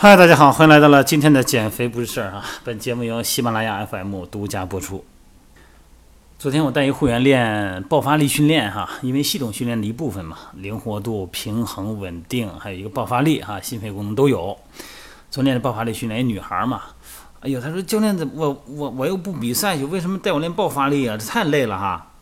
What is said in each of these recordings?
嗨，大家好，欢迎来到了今天的减肥不是事儿啊！本节目由喜马拉雅 FM 独家播出。昨天我带一会员练爆发力训练哈，因为系统训练的一部分嘛，灵活度、平衡、稳定，还有一个爆发力哈，心肺功能都有。昨天的爆发力训练，一女孩嘛，哎呦，她说教练怎么我我我又不比赛去，为什么带我练爆发力啊？这太累了哈！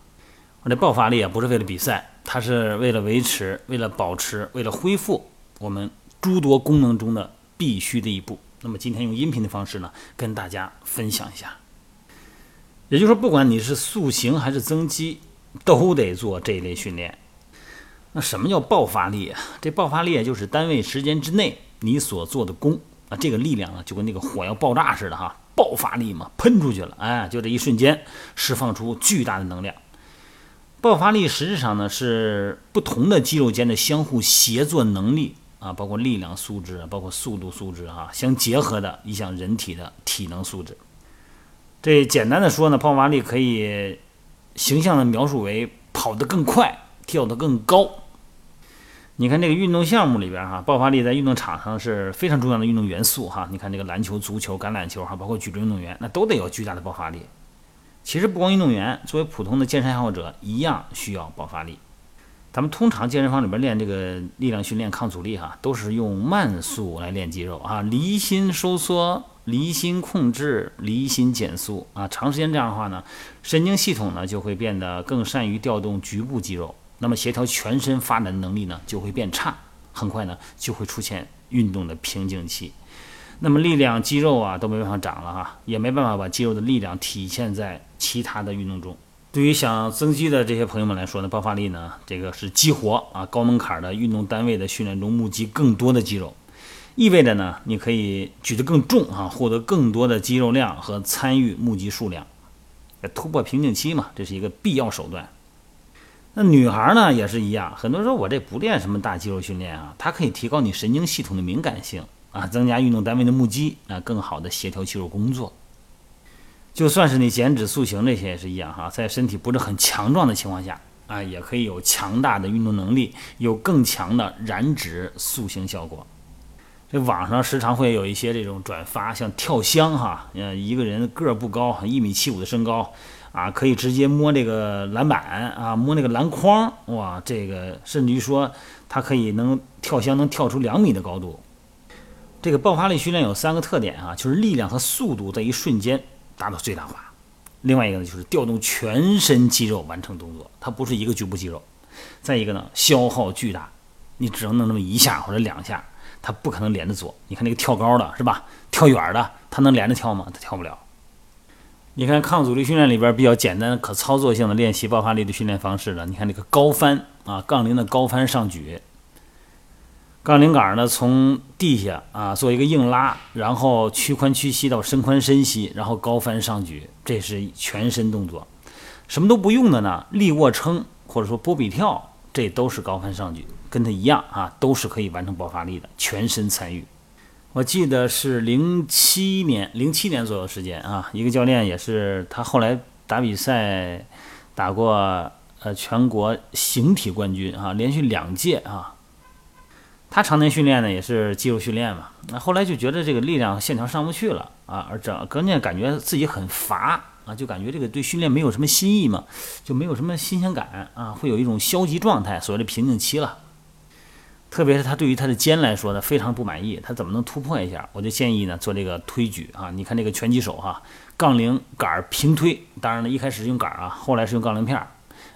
我这爆发力啊，不是为了比赛，它是为了维持、为了保持、为了恢复我们诸多功能中的。必须的一步。那么今天用音频的方式呢，跟大家分享一下。也就是说，不管你是塑形还是增肌，都得做这一类训练。那什么叫爆发力？这爆发力就是单位时间之内你所做的功啊，这个力量啊，就跟那个火药爆炸似的哈，爆发力嘛，喷出去了，哎，就这一瞬间释放出巨大的能量。爆发力实质上呢，是不同的肌肉间的相互协作能力。啊，包括力量素质，包括速度素质，哈，相结合的一项人体的体能素质。这简单的说呢，爆发力可以形象的描述为跑得更快，跳得更高。你看这个运动项目里边，哈，爆发力在运动场上是非常重要的运动元素，哈。你看这个篮球、足球、橄榄球，哈，包括举重运动员，那都得有巨大的爆发力。其实不光运动员，作为普通的健身爱好者，一样需要爆发力。咱们通常健身房里边练这个力量训练、抗阻力哈，都是用慢速来练肌肉啊，离心收缩、离心控制、离心减速啊。长时间这样的话呢，神经系统呢就会变得更善于调动局部肌肉，那么协调全身发展的能力呢就会变差，很快呢就会出现运动的瓶颈期。那么力量肌肉啊都没办法长了哈，也没办法把肌肉的力量体现在其他的运动中。对于想增肌的这些朋友们来说呢，爆发力呢，这个是激活啊高门槛的运动单位的训练中募集更多的肌肉，意味着呢，你可以举得更重啊，获得更多的肌肉量和参与募集数量，突破瓶颈期嘛，这是一个必要手段。那女孩呢也是一样，很多人说我这不练什么大肌肉训练啊，它可以提高你神经系统的敏感性啊，增加运动单位的募集啊，更好的协调肌肉工作。就算是你减脂塑形这些也是一样哈，在身体不是很强壮的情况下啊，也可以有强大的运动能力，有更强的燃脂塑形效果。这网上时常会有一些这种转发，像跳箱哈，嗯，一个人个儿不高，一米七五的身高啊，可以直接摸这个篮板啊，摸那个篮筐，哇，这个甚至于说他可以能跳箱能跳出两米的高度。这个爆发力训练有三个特点啊，就是力量和速度在一瞬间。达到最大化。另外一个呢，就是调动全身肌肉完成动作，它不是一个局部肌肉。再一个呢，消耗巨大，你只能弄那么一下或者两下，它不可能连着做。你看那个跳高的是吧？跳远的，它能连着跳吗？它跳不了。你看抗阻力训练里边比较简单可操作性的练习爆发力的训练方式呢？你看这个高翻啊，杠铃的高翻上举。杠铃杆呢，从地下啊做一个硬拉，然后屈髋屈膝到伸髋伸膝，然后高翻上举，这是全身动作。什么都不用的呢？立卧撑或者说波比跳，这都是高翻上举，跟它一样啊，都是可以完成爆发力的，全身参与。我记得是零七年，零七年左右时间啊，一个教练也是他后来打比赛打过呃全国形体冠军啊，连续两届啊。他常年训练呢，也是肌肉训练嘛。那后来就觉得这个力量线条上不去了啊，而整关键感觉自己很乏啊，就感觉这个对训练没有什么新意嘛，就没有什么新鲜感啊，会有一种消极状态，所谓的瓶颈期了。特别是他对于他的肩来说呢，非常不满意，他怎么能突破一下？我就建议呢，做这个推举啊。你看这个拳击手哈，杠铃杆平推，当然了，一开始用杆啊，后来是用杠铃片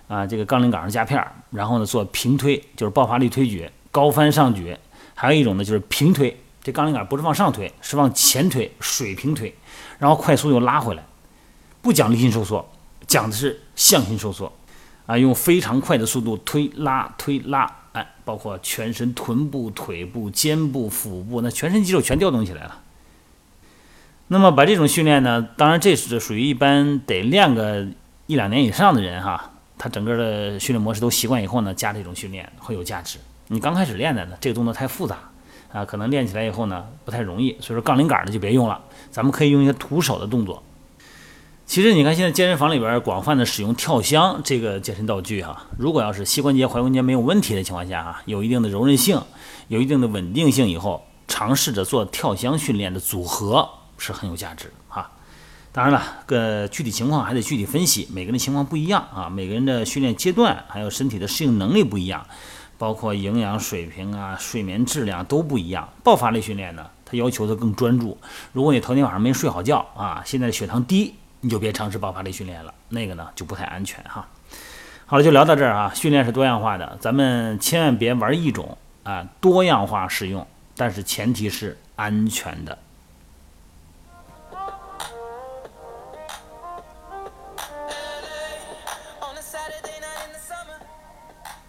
啊，这个杠铃杆上加片，然后呢做平推，就是爆发力推举。高翻上举，还有一种呢，就是平推。这杠铃杆不是往上推，是往前推，水平推，然后快速又拉回来。不讲离心收缩，讲的是向心收缩。啊，用非常快的速度推拉推拉，哎，包括全身臀部、腿部、肩部、腹部，那全身肌肉全调动起来了。那么把这种训练呢，当然这是属于一般得练个一两年以上的人哈，他整个的训练模式都习惯以后呢，加这种训练会有价值。你刚开始练的呢，这个动作太复杂啊，可能练起来以后呢不太容易，所以说杠铃杆的就别用了，咱们可以用一些徒手的动作。其实你看现在健身房里边广泛的使用跳箱这个健身道具哈，如果要是膝关节、踝关节没有问题的情况下啊，有一定的柔韧性，有一定的稳定性以后，尝试着做跳箱训练的组合是很有价值啊。当然了，个具体情况还得具体分析，每个人情况不一样啊，每个人的训练阶段还有身体的适应能力不一样，包括营养水平啊、睡眠质量都不一样。爆发力训练呢，它要求的更专注。如果你头天晚上没睡好觉啊，现在血糖低，你就别尝试爆发力训练了，那个呢就不太安全哈。好了，就聊到这儿啊。训练是多样化的，咱们千万别玩一种啊，多样化使用，但是前提是安全的。